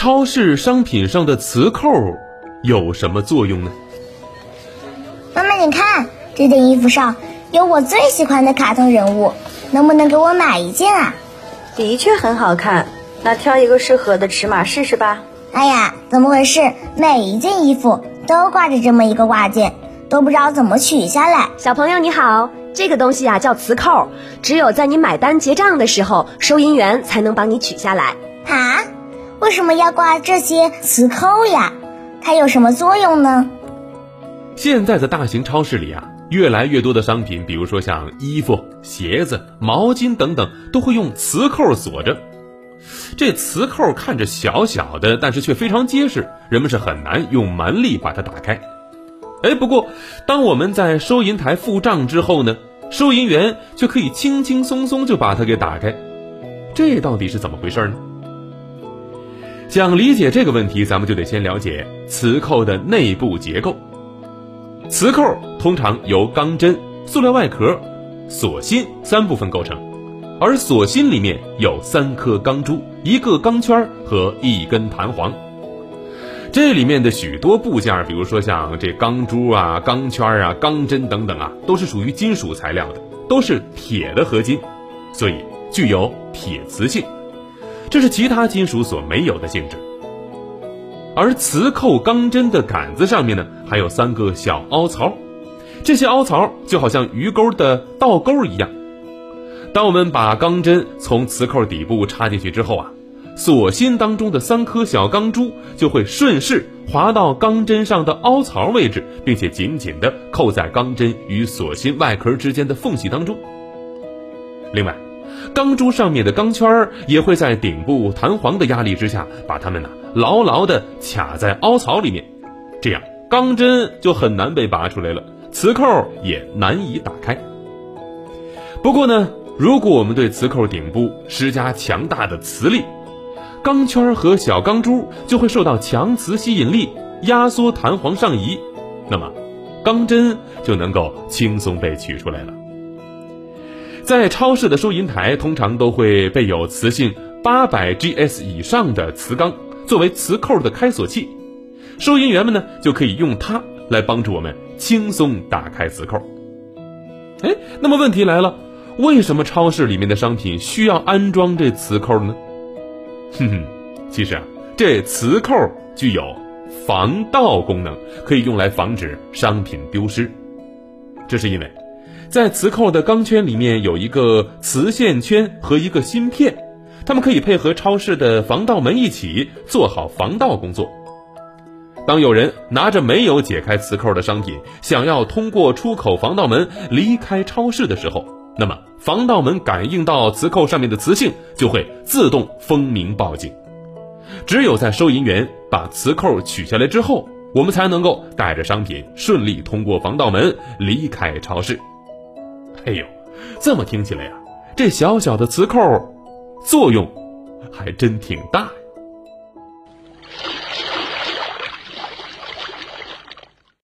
超市商品上的磁扣有什么作用呢？妈妈，你看这件衣服上有我最喜欢的卡通人物，能不能给我买一件啊？的确很好看，那挑一个适合的尺码试试吧。哎呀，怎么回事？每一件衣服都挂着这么一个挂件，都不知道怎么取下来。小朋友你好，这个东西呀叫磁扣，只有在你买单结账的时候，收银员才能帮你取下来。啊？为什么要挂这些磁扣呀？它有什么作用呢？现在的大型超市里啊，越来越多的商品，比如说像衣服、鞋子、毛巾等等，都会用磁扣锁着。这磁扣看着小小的，但是却非常结实，人们是很难用蛮力把它打开。哎，不过当我们在收银台付账之后呢，收银员却可以轻轻松松就把它给打开，这到底是怎么回事呢？想理解这个问题，咱们就得先了解磁扣的内部结构。磁扣通常由钢针、塑料外壳、锁芯三部分构成，而锁芯里面有三颗钢珠、一个钢圈和一根弹簧。这里面的许多部件，比如说像这钢珠啊、钢圈啊、钢针等等啊，都是属于金属材料的，都是铁的合金，所以具有铁磁性。这是其他金属所没有的性质，而磁扣钢针的杆子上面呢，还有三个小凹槽，这些凹槽就好像鱼钩的倒钩一样。当我们把钢针从磁扣底部插进去之后啊，锁芯当中的三颗小钢珠就会顺势滑到钢针上的凹槽位置，并且紧紧地扣在钢针与锁芯外壳之间的缝隙当中。另外，钢珠上面的钢圈儿也会在顶部弹簧的压力之下，把它们呢牢牢地卡在凹槽里面，这样钢针就很难被拔出来了，磁扣也难以打开。不过呢，如果我们对磁扣顶部施加强大的磁力，钢圈和小钢珠就会受到强磁吸引力压缩，弹簧上移，那么钢针就能够轻松被取出来了。在超市的收银台，通常都会备有磁性八百 GS 以上的磁钢作为磁扣的开锁器，收银员们呢就可以用它来帮助我们轻松打开磁扣。哎，那么问题来了，为什么超市里面的商品需要安装这磁扣呢？哼哼，其实啊，这磁扣具有防盗功能，可以用来防止商品丢失。这是因为。在磁扣的钢圈里面有一个磁线圈和一个芯片，它们可以配合超市的防盗门一起做好防盗工作。当有人拿着没有解开磁扣的商品，想要通过出口防盗门离开超市的时候，那么防盗门感应到磁扣上面的磁性，就会自动蜂鸣报警。只有在收银员把磁扣取下来之后，我们才能够带着商品顺利通过防盗门离开超市。哎呦，这么听起来呀，这小小的磁扣，作用还真挺大。